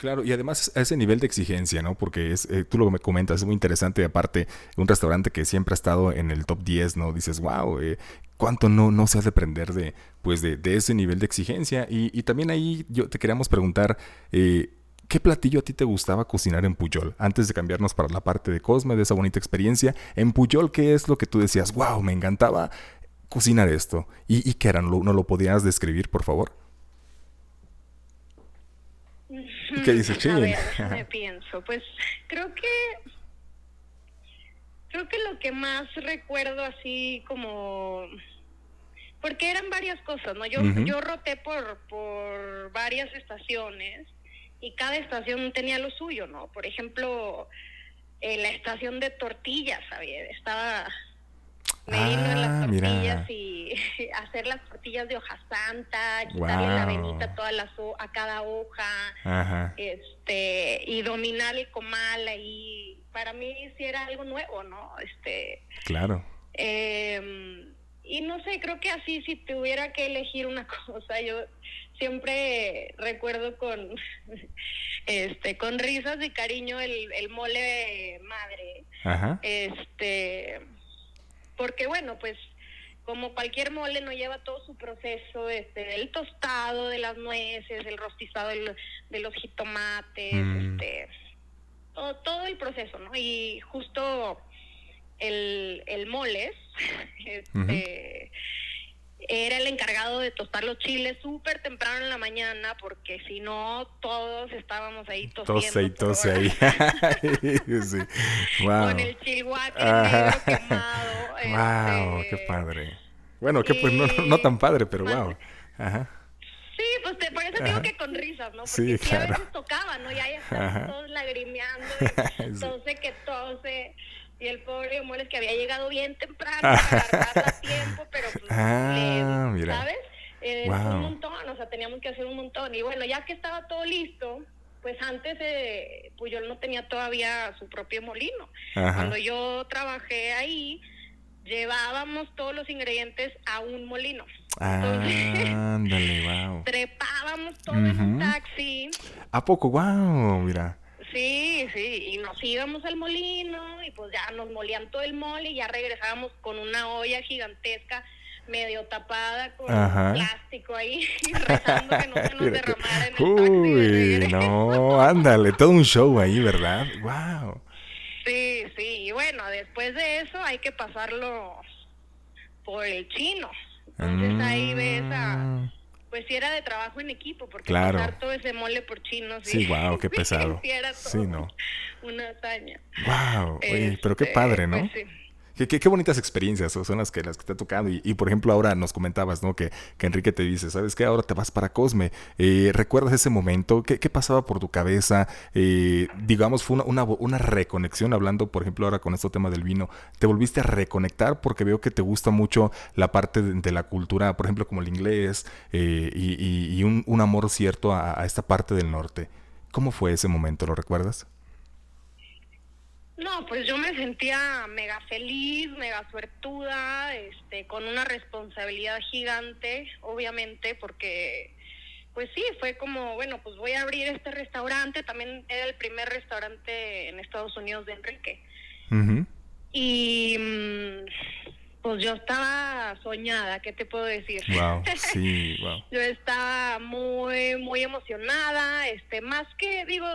Claro, y además a ese nivel de exigencia, ¿no? Porque es, eh, tú lo comentas, es muy interesante. Aparte, un restaurante que siempre ha estado en el top 10, ¿no? Dices, wow, eh, ¿cuánto no, no se ha de aprender de, pues de, ese nivel de exigencia? Y, y, también ahí yo te queríamos preguntar, eh, ¿qué platillo a ti te gustaba cocinar en Puyol? Antes de cambiarnos para la parte de Cosme, de esa bonita experiencia, en Puyol, ¿qué es lo que tú decías? Wow, me encantaba cocinar esto. ¿Y, y qué era? ¿No, ¿No lo podías describir, por favor? ¿Qué dice Chile? me pienso. Pues creo que creo que lo que más recuerdo así como porque eran varias cosas, ¿no? Yo yo roté por por varias estaciones y cada estación tenía lo suyo, ¿no? Por ejemplo, eh, la estación de tortillas, ¿sabes? Estaba me en las ah, tortillas y hacer las tortillas de hoja santa, quitarle la venita toda la a cada hoja, este y dominar el comal ahí. Para mí sí era algo nuevo, ¿no? Este. Claro. Em, y no sé, creo que así si tuviera que elegir una cosa, yo siempre recuerdo con este con risas y cariño el, el mole madre. Ajá. Este porque bueno, pues como cualquier mole no lleva todo su proceso, este, el tostado de las nueces, el rostizado de los jitomates, mm. este, todo, el proceso, ¿no? Y justo el, el moles, este, era el encargado de tostar los chiles súper temprano en la mañana porque si no todos estábamos ahí tosiendo. Tose y tose ahí. sí. wow. Con el chihuahua negro quemado. Wow, qué este, padre. Bueno, que pues no, no, tan padre, pero wow. Ajá. Sí, pues te, por eso digo que con risas, ¿no? Porque sí, claro. a veces tocaba, ¿no? Ya, ya estaban todos lagrimeando, entonces que tose y el pobre Moles que había llegado bien temprano para a tiempo, pero pues, ah, ¿sabes? Eh, Un montón, o sea, teníamos que hacer un montón. Y bueno, ya que estaba todo listo, pues antes eh, Puyol no tenía todavía su propio molino. Cuando yo trabajé ahí, llevábamos todos los ingredientes a un molino. Ándale, wow. Trepábamos todo en un taxi. ¿A poco? Wow, mira. Sí, sí, y nos íbamos al molino y pues ya nos molían todo el mole y ya regresábamos con una olla gigantesca medio tapada con plástico ahí rezando que no se nos derramara en el Uy, no, ándale, todo un show ahí, ¿verdad? Wow. Sí, sí, y bueno, después de eso hay que pasarlo por el chino. Entonces ahí ves a mm pues sí era de trabajo en equipo, porque claro. pasar todo ese mole por chinos. Sí, wow, qué pesado. sí, no. Una hazaña. Wow, pero qué padre, ¿no? Pues sí. Qué, bonitas experiencias son las que, las que te ha tocado. Y, por ejemplo, ahora nos comentabas, ¿no? Que, que, Enrique te dice, ¿sabes qué? Ahora te vas para Cosme. Eh, ¿Recuerdas ese momento? ¿Qué, pasaba por tu cabeza? Eh, digamos, fue una, una, reconexión, hablando, por ejemplo, ahora con este tema del vino. ¿Te volviste a reconectar? Porque veo que te gusta mucho la parte de, la cultura, por ejemplo, como el inglés, eh, y, un, amor cierto a esta parte del norte. ¿Cómo fue ese momento? ¿Lo recuerdas? No, pues yo me sentía mega feliz, mega suertuda, este, con una responsabilidad gigante, obviamente, porque, pues sí, fue como, bueno, pues voy a abrir este restaurante, también era el primer restaurante en Estados Unidos de Enrique. Y mm, pues yo estaba soñada, ¿qué te puedo decir? Wow, sí, wow. yo estaba muy, muy emocionada, este, más que, digo,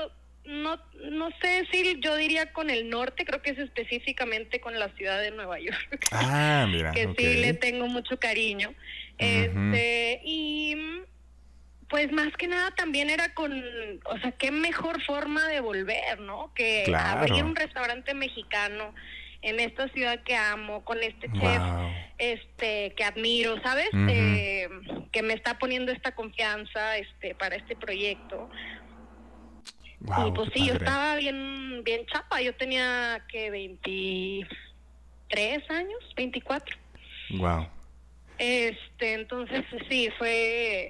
no, no sé si yo diría con el norte, creo que es específicamente con la ciudad de Nueva York. Ah, mira. que sí le tengo mucho cariño. Este, y pues más que nada también era con, o sea, qué mejor forma de volver, ¿no? Que abrir un restaurante mexicano en esta ciudad que amo, con este chef este que admiro, ¿sabes? Eh, que me está poniendo esta confianza este para este proyecto y pues sí, yo estaba bien, bien chapa, yo tenía que 23 años, 24. Wow. Este, entonces sí, fue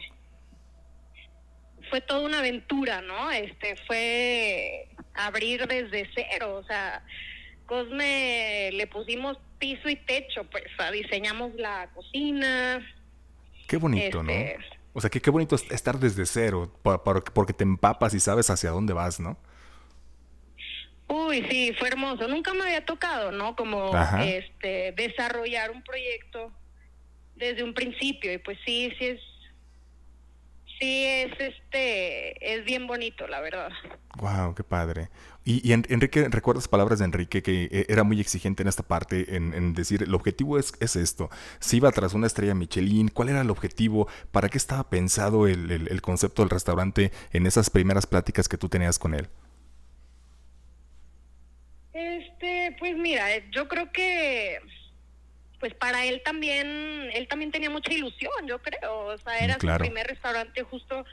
fue toda una aventura, ¿no? Este, fue abrir desde cero, o sea, Cosme le pusimos piso y techo, pues, diseñamos la cocina. Qué bonito, ¿no? O sea, que qué bonito estar desde cero, porque te empapas y sabes hacia dónde vas, ¿no? Uy, sí, fue hermoso. Nunca me había tocado, ¿no? Como este desarrollar un proyecto desde un principio y pues sí, sí es sí es este es bien bonito, la verdad. Wow, qué padre. Y, Enrique, ¿recuerdas palabras de Enrique que eh, era muy exigente en esta parte, en, decir, el objetivo es, es, esto? Si iba tras una estrella Michelin, ¿cuál era el objetivo? ¿Para qué estaba pensado el, el concepto del restaurante en esas primeras pláticas que tú tenías con él? Este, pues mira, yo creo que pues para él también, él también tenía mucha ilusión, yo creo. O sea, era su primer restaurante justo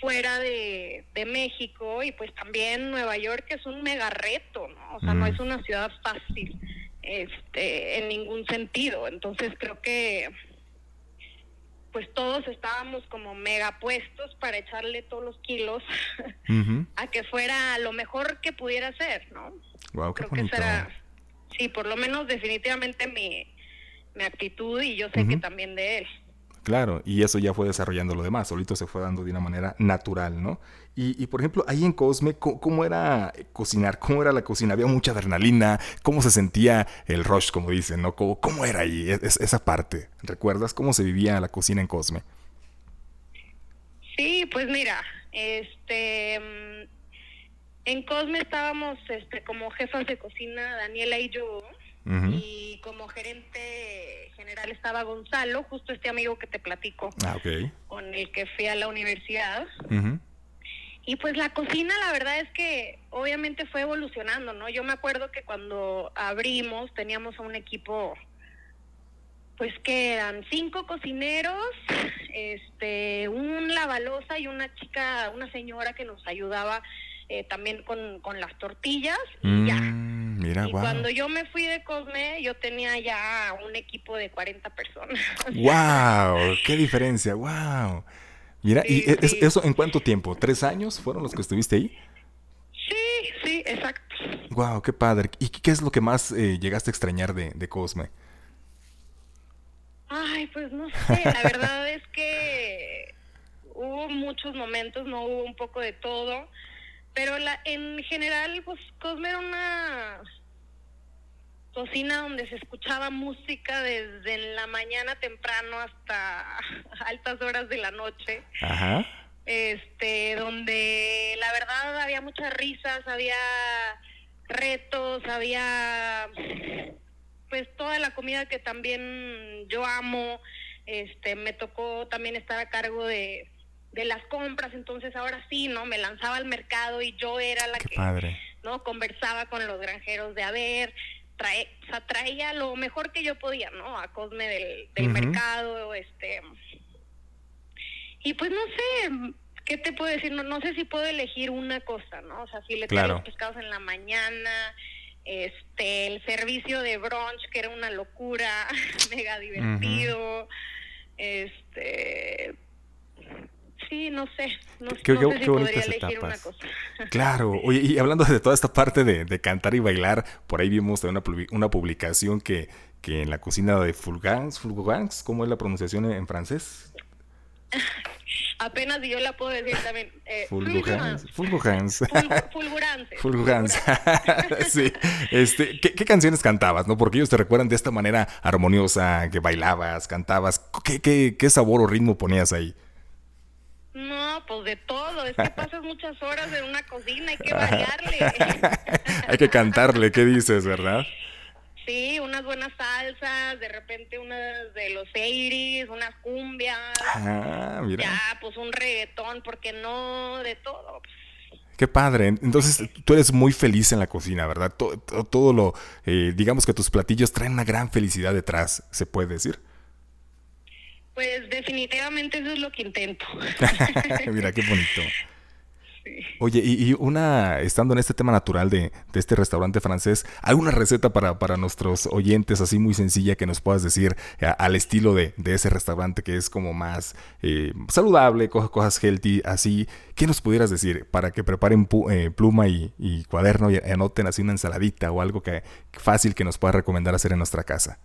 fuera de, México y pues también Nueva York es un mega reto, ¿no? O sea, no mm. es una ciudad fácil este, en ningún sentido. Entonces creo que pues todos estábamos como mega puestos para echarle todos los kilos a que fuera lo mejor que pudiera ser, ¿no? Wow, qué Creo que será, sí, por lo menos definitivamente mi, mi actitud y yo sé que también de él. Claro, y eso ya fue desarrollando lo demás, solito se fue dando de una manera natural, ¿no? Y, por ejemplo, ahí en Cosme, ¿cómo, era cocinar? ¿Cómo era la cocina? ¿Había mucha adrenalina? ¿Cómo se sentía el rush, como dicen, ¿no? ¿Cómo, cómo era ahí esa parte? ¿Recuerdas cómo se vivía la cocina en Cosme? Sí, pues mira, este... Mm, en Cosme estábamos este, como jefas de cocina, Daniela y yo, y como gerente general estaba Gonzalo, justo este amigo que te platico, ah, con el que fui a la universidad. Y pues la cocina, la verdad es que obviamente fue evolucionando, ¿no? Yo me acuerdo que cuando abrimos teníamos a un equipo, pues que eran cinco cocineros, este, un lavalosa y una chica, una señora que nos ayudaba eh, también con, con, las tortillas y ya. Mira, y cuando yo me fui de Cosme, yo tenía ya un equipo de 40 personas. ¡Wow! ¡Qué diferencia! ¡Wow! Mira, ¿y eso en cuánto tiempo? ¿Tres años fueron los que estuviste ahí? Sí, sí, exacto. ¡Wow! ¡Qué padre! ¿Y qué es lo que más eh, llegaste a extrañar de, de Cosme? Ay, pues no sé, la verdad es que hubo muchos momentos, no hubo un poco de todo. Pero la, en general, pues Cosme era una cocina donde se escuchaba música desde la mañana temprano hasta altas horas de la noche. Ajá. Este, donde la verdad había muchas risas, había retos, había pues toda la comida que también yo amo. Este, me tocó también estar a cargo de de las compras, entonces ahora sí, ¿no? Me lanzaba al mercado y yo era la que, ¿no? Conversaba con los granjeros de, a ver, trae, o traía lo mejor que yo podía, ¿no? A Cosme del, del mercado, este... Y pues no sé, ¿qué te puedo decir? No, no sé si puedo elegir una cosa, ¿no? O sea, si le traigo los pescados en la mañana, este, el servicio de brunch, que era una locura, mega divertido, este sí, no sé. No, qué, sé si podría elegir una cosa. Claro, oye, y hablando de toda esta parte de, cantar y bailar, por ahí vimos una, una publicación que, que en la cocina de Fulgans, Fulgans, ¿cómo es la pronunciación en francés? Apenas yo la puedo decir también. Eh. Fulgurance. Fulgurance. sí. Este, ¿qué, ¿qué, canciones cantabas, no? Porque ellos te recuerdan de esta manera armoniosa, que bailabas, cantabas. ¿Qué, qué, qué sabor o ritmo ponías ahí? No, pues de todo. Es que pasas muchas horas en una cocina, hay que variarle. hay que cantarle, ¿qué dices, verdad? Sí, unas buenas salsas, de repente unas de los eiris, unas cumbias. Ah, mira. Ya, pues un reggaetón, porque no de todo. Qué padre. Entonces, tú eres muy feliz en la cocina, ¿verdad? Todo, todo lo, eh, digamos que tus platillos traen una gran felicidad detrás, ¿se puede decir? Pues definitivamente eso es lo que intento. Mira, qué bonito. Oye, y, una, estando en este tema natural de, este restaurante francés, ¿alguna receta para, para, nuestros oyentes así muy sencilla que nos puedas decir eh, al estilo de, ese restaurante que es como más eh, saludable, cosas healthy, así? ¿Qué nos pudieras decir para que preparen eh, pluma y, y, cuaderno y anoten así una ensaladita o algo que fácil que nos pueda recomendar hacer en nuestra casa?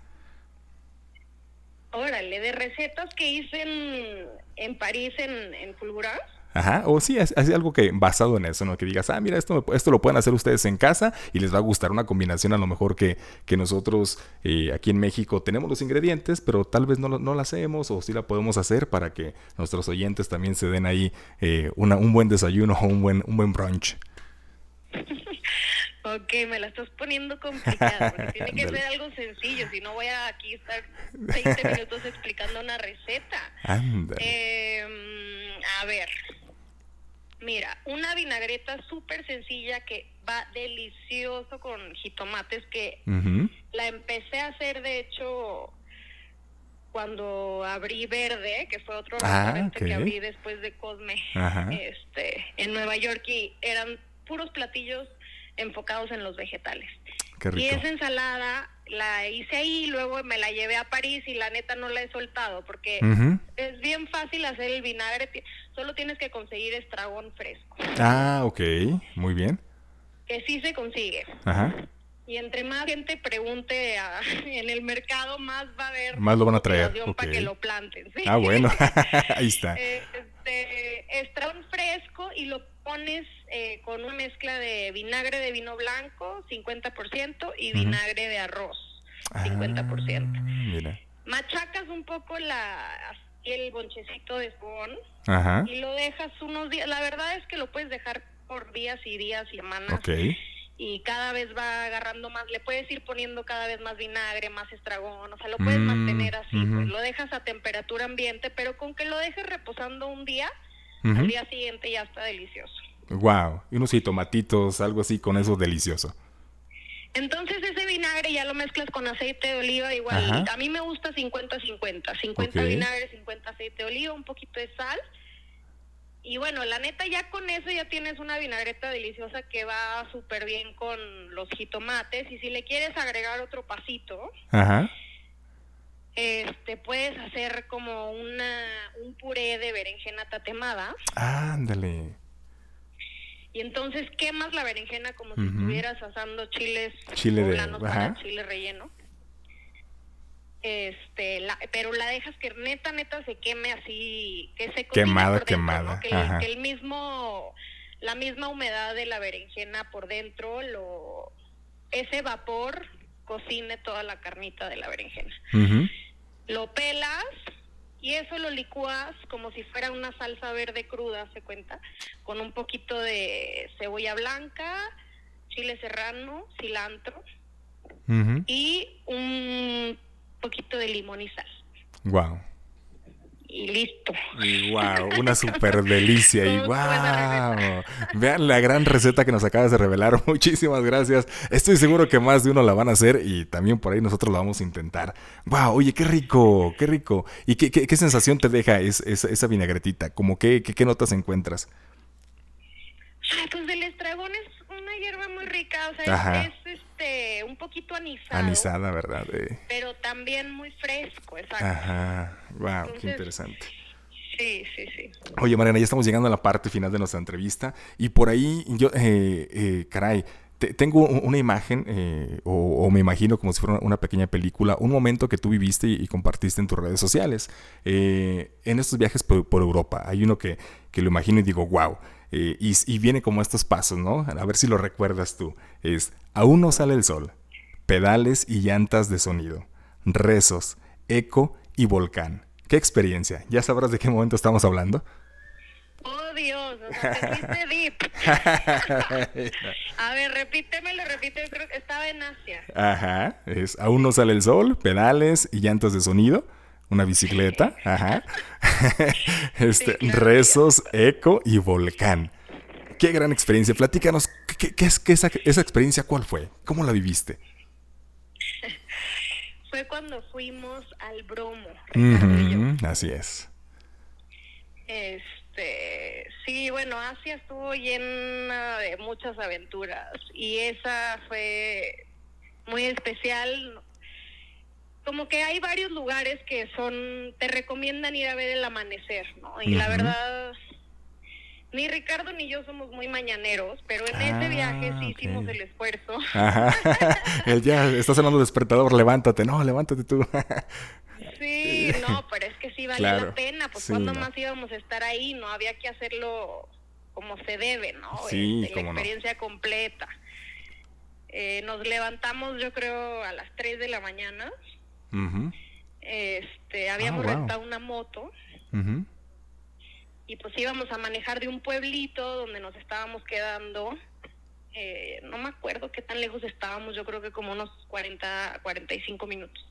Órale, de recetas que hice en, en París, en, en. Ajá, o sí, así algo que basado en eso, ¿no? Que digas, ah, mira, esto, esto lo pueden hacer ustedes en casa y les va a gustar una combinación a lo mejor que, que nosotros eh, aquí en México tenemos los ingredientes, pero tal vez no, no la hacemos o sí la podemos hacer para que nuestros oyentes también se den ahí eh, una- un buen desayuno o un buen, un buen brunch. Ok, me la estás poniendo complicada, porque tiene que ser algo sencillo, si no voy a aquí estar 20 minutos explicando una receta. Eh, a ver, mira, una vinagreta súper sencilla que va delicioso con jitomates, que la empecé a hacer, de hecho, cuando abrí Verde, que fue otro Ah, restaurante que abrí después de Cosme, Ajá. este, en Nueva York, y eran puros platillos enfocados en los vegetales. Qué Y rico. esa ensalada la hice ahí, luego me la llevé a París y la neta no la he soltado porque es bien fácil hacer el vinagre, solo tienes que conseguir estragón fresco, Ah, ok, muy bien. que sí se consigue. Ajá. Y entre más gente pregunte a- en el mercado, más va a haber Más lo van a traer, para ok. que lo planten. ¿sí? Ah, bueno, ahí está. Eh, este, estragón fresco y lo pones eh, con una mezcla de vinagre de vino blanco, 50%, y vinagre de arroz, 50%. Ah, mira. Machacas un poco la, el bonchecito de spon Ajá. y lo dejas unos días. La verdad es que lo puedes dejar por días y días, semanas. Ok. Y cada vez va agarrando más, le puedes ir poniendo cada vez más vinagre, más estragón, o sea, lo puedes Mm, mantener así, pues lo dejas a temperatura ambiente, pero con que lo dejes reposando un día, al día siguiente ya está delicioso. Wow. Y unos tomatitos, algo así con eso delicioso. Entonces ese vinagre ya lo mezclas con aceite de oliva, igual Ajá. a mí me gusta 50-50, 50 Ok. vinagre, 50 aceite de oliva, un poquito de sal. Y bueno, la neta ya con eso ya tienes una vinagreta deliciosa que va súper bien con los jitomates y si le quieres agregar otro pasito, Ajá. este puedes hacer como una un puré de berenjena tatemada Ándale. Y entonces quemas la berenjena como si Ujú. estuvieras asando chiles Chile de- para chile relleno. Este, la, pero la dejas que neta neta se queme así, que se Quemada, dentro, quemada, ¿no? Que, el- ajá. que el mismo la misma humedad de la berenjena por dentro lo ese vapor cocine toda la carnita de la berenjena. Lo pelas y eso lo licúas como si fuera una salsa verde cruda, se cuenta, con un poquito de cebolla blanca, chile serrano, cilantro y un poquito de limón y sal. Wow. Y listo. Y wow, una super delicia. Y ¿Cómo fue esa wow. Vean la gran receta que nos acabas de revelar. Muchísimas gracias. Estoy seguro que más de uno la van a hacer y también por ahí nosotros la vamos a intentar. Wow, oye, qué rico, qué rico. ¿Y qué, qué- qué sensación te deja es- es- esa vinagretita? ¿Cómo qué, qué, qué notas encuentras? Ah, pues el estragón es una hierba muy rica, o sea, es, este un poquito anisado, Anisada, ¿verdad? Eh, pero también muy fresco, exacto. Ajá. Wow, qué interesante. Sí, sí, sí. Oye, Mariana, ya estamos llegando a la parte final de nuestra entrevista y por ahí yo, eh, eh, caray, te- tengo una imagen eh, o, o me imagino como si fuera una pequeña película, un momento que tú viviste y, y compartiste en tus redes sociales. Eh, en estos viajes por, por Europa, hay uno que, que lo imagino y digo, wow. Y, y viene como estos pasos, ¿no? A ver si lo recuerdas tú. Es, aún no sale el sol, pedales y llantas de sonido, rezos, eco y volcán. ¿Qué experiencia? ¿Ya sabrás de qué momento estamos hablando? Oh, Dios, o sea, te fuiste deep. A ver, repítemelo, repíteme, creo que estaba en Asia. Ajá, es aún no sale el sol, pedales y llantas de sonido, una bicicleta, ajá. este, Sí, claro. rezos, eco y volcán. Qué gran experiencia. Platícanos, ¿qué, qué es qué esa, esa experiencia cuál fue? ¿Cómo la viviste? Fue cuando fuimos al Bromo. Yo. Ujú, así es. Este, sí, bueno, Asia estuvo llena de muchas aventuras y esa fue muy especial. Como que hay varios lugares que son, te recomiendan ir a ver el amanecer, ¿no? Y la verdad, ni Ricardo ni yo somos muy mañaneros, pero en Ah, ese viaje sí hicimos el esfuerzo. Ajá. El ya está sonando despertador, levántate. No, levántate tú. Sí, no, pero es que sí vale Claro, la pena, pues sí, cuando no. más íbamos a estar ahí, no había que hacerlo como se debe, ¿no? Sí, Este, la no. experiencia completa. Eh, nos levantamos, yo creo, a las 3 de la mañana. Este, habíamos wow. rentado una moto y pues íbamos a manejar de un pueblito donde nos estábamos quedando. Eh, no me acuerdo qué tan lejos estábamos, yo creo que como unos 40, 45 minutos.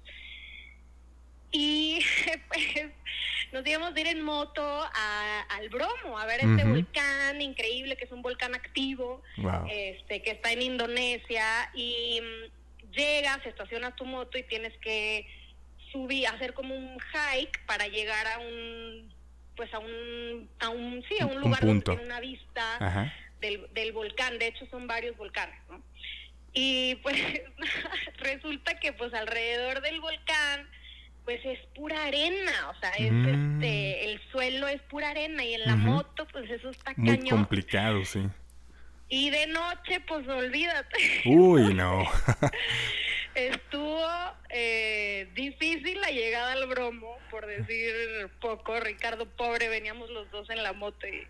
Y pues nos íbamos a ir en moto a- al Bromo, a ver este volcán increíble que es un volcán activo Wow. este que está en Indonesia y mm, llegas, estacionas tu moto y tienes que subir, hacer como un hike para llegar a un pues a un a un sí, a un Un lugar punto. donde tiene una vista del, del volcán, de hecho son varios volcanes, ¿no? Y pues resulta que pues alrededor del volcán pues es pura arena, o sea, es Mm. este el suelo es pura arena y en la moto pues eso está Muy cañón. complicado, sí. Y de noche, pues olvídate. Uy, no. Estuvo eh, difícil la llegada al bromo, por decir poco. Ricardo, pobre, veníamos los dos en la moto y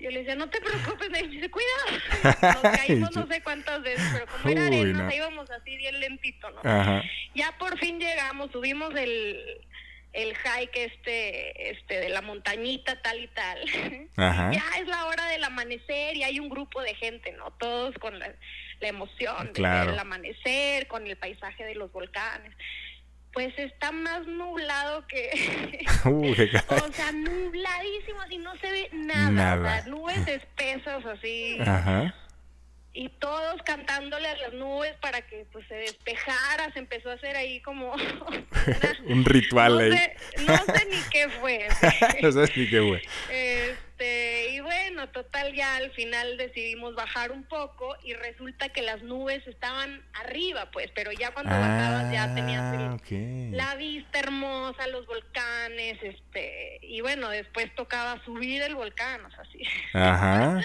yo le decía, no te preocupes, me dice, cuidado. Nos caímos no sé cuántas veces, pero como era arena, no. íbamos así bien lentito, ¿no? Ajá. Ya por fin llegamos, subimos el, el hike este, este de la montañita tal y tal. Ajá. Ya es la hora del amanecer y hay un grupo de gente, ¿no? Todos con la, la emoción de Claro. ver el amanecer, con el paisaje de los volcanes. Pues está más nublado que... Uy, o sea, nubladísimo, así no se ve nada. Nada. O sea, nubes espesas así Ajá. Y todos cantándole a las nubes para que pues se despejara, se empezó a hacer ahí como una- Un ritual no ahí. sé, no sé ni qué fue. No sabes ni qué güey. Este, y bueno, total ya al final decidimos bajar un poco y resulta que las nubes estaban arriba, pues, pero ya cuando bajabas ya tenías el- Ah, la vista hermosa, los volcanes, este, y bueno, después tocaba subir el volcán, o sea, sí. Ajá.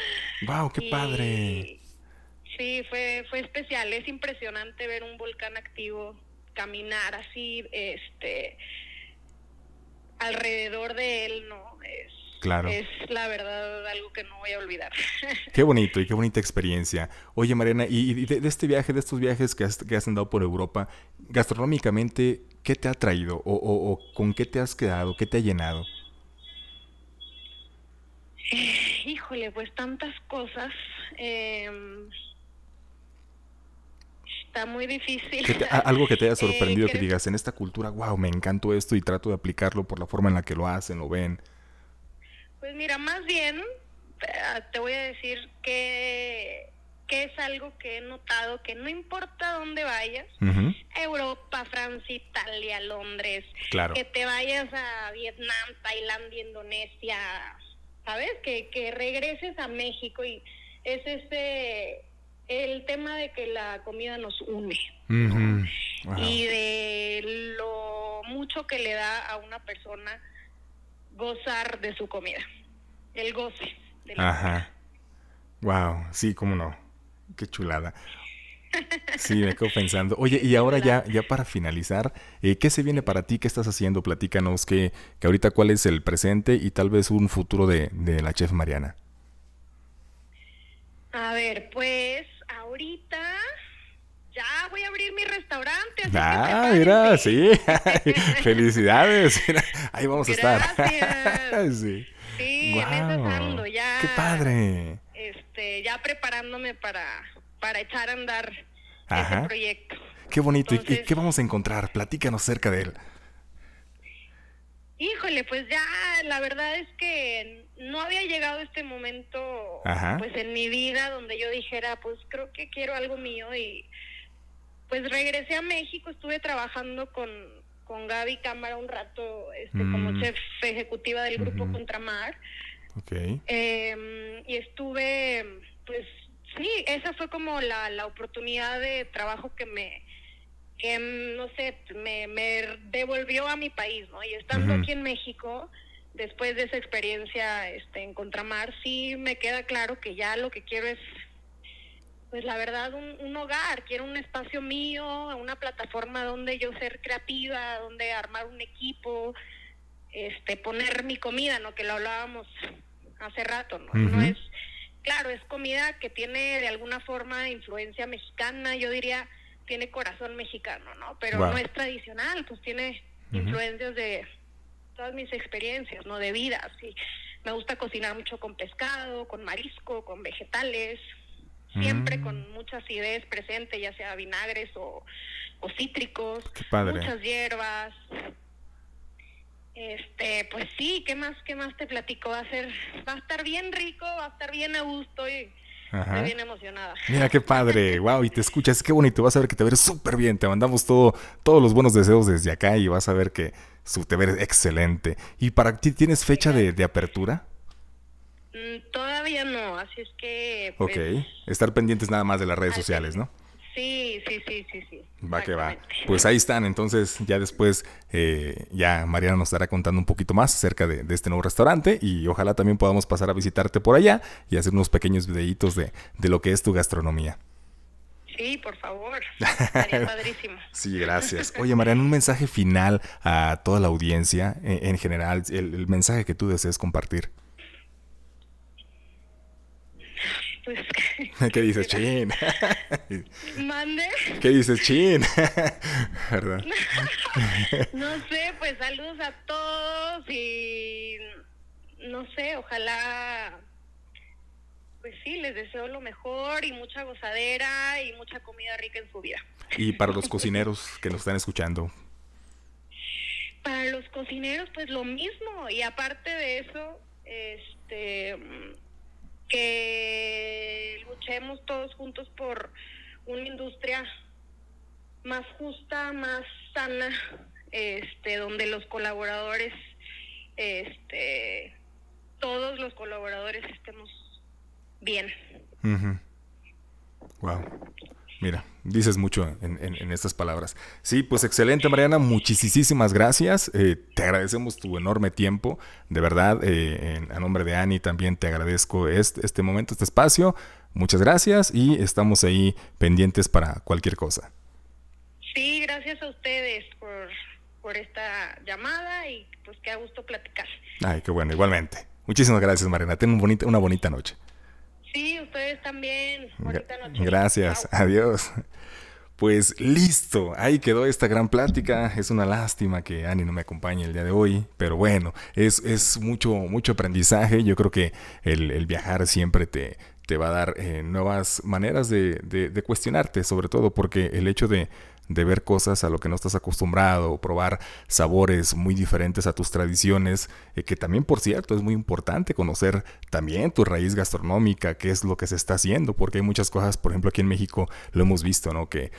Wow, qué Y- padre. Sí, fue, fue especial. Es impresionante ver un volcán activo, caminar así, este, alrededor de él, ¿no? Es, Claro. es la verdad algo que no voy a olvidar. Qué bonito y qué bonita experiencia. Oye, Mariana, y y de, de este viaje, de estos viajes que has, que has andado por Europa, gastronómicamente, ¿qué te ha traído? O, o- o con qué te has quedado? ¿Qué te ha llenado? Híjole, pues tantas cosas. em, está muy difícil. ¿Qué te- a- algo que te haya Eh, sorprendido que digas en esta cultura, wow, me encantó esto y trato de aplicarlo por la forma en la que lo hacen, lo ven. Pues mira, más bien eh, te voy a decir que, que es algo que he notado que no importa dónde vayas, Europa, Francia, Italia, Londres, Claro. que te vayas a Vietnam, Tailandia, Indonesia, ¿sabes? Que, que regreses a México y es ese el tema de que la comida nos une wow. y de lo mucho que le da a una persona gozar de su comida, el goce de la Ajá. Wow, sí, cómo no. Qué chulada. Sí, me quedo pensando. Oye, y ahora ya, ya para finalizar, eh, ¿qué se viene para ti? ¿Qué estás haciendo? Platícanos que, que ahorita cuál es el presente y tal vez un futuro de, de la chef Mariana. A ver, pues ahorita ya voy a abrir mi restaurante. Así que Ah, mira, sí. Felicidades. Ahí vamos a estar. Sí. Sí, en ando, ya. Qué padre. Este, ya preparándome para, para echar a andar Ajá. ese proyecto. Qué bonito. ¿Y- ¿Y, Entonces- qué vamos a encontrar? Platícanos cerca de él. Híjole, pues ya la verdad es que no había llegado este momento Ajá. pues en mi vida donde yo dijera, pues creo que quiero algo mío y pues regresé a México, estuve trabajando con, con Gaby Cámara un rato este, Mm. como chef ejecutiva del grupo. Contramar Ok. eh, y estuve, pues sí, esa fue como la, la oportunidad de trabajo que me, que mm, no sé, me, me devolvió a mi país, ¿no? Y estando aquí en México, después de esa experiencia este, en Contramar, sí me queda claro que ya lo que quiero es pues la verdad, un, un hogar, quiero un espacio mío, una plataforma donde yo ser creativa, donde armar un equipo, este, poner mi comida, ¿no? Que lo hablábamos hace rato, ¿no? No es, claro, es comida que tiene de alguna forma influencia mexicana, yo diría, tiene corazón mexicano, ¿no? Pero Wow. no es tradicional, pues tiene influencias de todas mis experiencias, ¿no? De vida, sí. Me gusta cocinar mucho con pescado, con marisco, con vegetales, siempre Mm. con mucha acidez presente, ya sea vinagres o, o cítricos, muchas hierbas. Este, pues sí, ¿qué más, qué más te platico? Va a ser, va a estar bien rico, va a estar bien a gusto y Ajá. estoy bien emocionada. Mira qué padre, wow, y te escuchas, qué bonito, vas a ver que te verás súper bien, te mandamos todo, todos los buenos deseos desde acá y vas a ver que su, te verás excelente. ¿Y para ti tienes fecha de, de apertura? Mm, Todavía no, así es que... pues, Ok, estar pendientes nada más de las redes sociales, ¿no? Sí, sí, sí, sí, sí. Va que va. Pues ahí están, entonces ya después eh, ya Mariana nos estará contando un poquito más acerca de, de este nuevo restaurante y ojalá también podamos pasar a visitarte por allá y hacer unos pequeños videitos de, de lo que es tu gastronomía. Sí, por favor. Estaría padrísimo. Sí, gracias. Oye, Mariana, un mensaje final a toda la audiencia en, en general, el, el mensaje que tú desees compartir. Pues, ¿Qué dices, chin? mande. ¿Qué dices, chin? ¿Verdad? No sé, pues saludos a todos y no sé, ojalá, pues sí, les deseo lo mejor y mucha gozadera y mucha comida rica en su vida. Y para los cocineros que nos están escuchando, Para los cocineros, pues lo mismo. Y aparte de eso, este que luchemos todos juntos por una industria más justa, más sana, este, donde los colaboradores, este, todos los colaboradores estemos bien. Wow. Mira, dices mucho en, en- en estas palabras. Sí, pues excelente, Mariana. Muchísimas gracias. Eh, te agradecemos tu enorme tiempo. De verdad, eh, en- a nombre de Ani también te agradezco este, este momento, este espacio. Muchas gracias y estamos ahí pendientes para cualquier cosa. Sí, gracias a ustedes por, por esta llamada y pues qué gusto platicar. Ay, qué bueno, igualmente. Muchísimas gracias, Mariana. Ten un bonita- una bonita noche. Sí, ustedes también. Bonita Gra- noche. Gracias, Chao. adiós. Pues listo, ahí quedó esta gran plática. Es una lástima que Ani no me acompañe el día de hoy, pero bueno, es, es mucho, mucho aprendizaje. Yo creo que el, el viajar siempre te, te va a dar eh, nuevas maneras de, de- de cuestionarte, sobre todo porque el hecho de, de ver cosas a lo que no estás acostumbrado, probar sabores muy diferentes a tus tradiciones, eh, que también, por cierto, es muy importante conocer también tu raíz gastronómica, qué es lo que se está haciendo, porque hay muchas cosas, por ejemplo, aquí en México lo hemos visto, ¿no? Que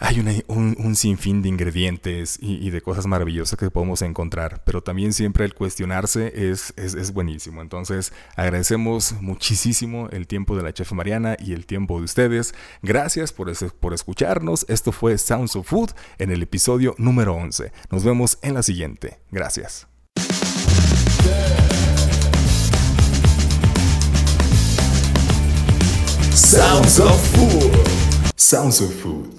hay un, un sinfín de ingredientes y, de cosas maravillosas que podemos encontrar, pero también siempre el cuestionarse es, es, es buenísimo. Entonces agradecemos muchísimo el tiempo de la chef Mariana y el tiempo de ustedes. Gracias por, ese- por escucharnos. Esto fue Sounds of Food en el episodio número 11. Nos vemos en la siguiente. Gracias. Sounds of Food. Sounds of Food.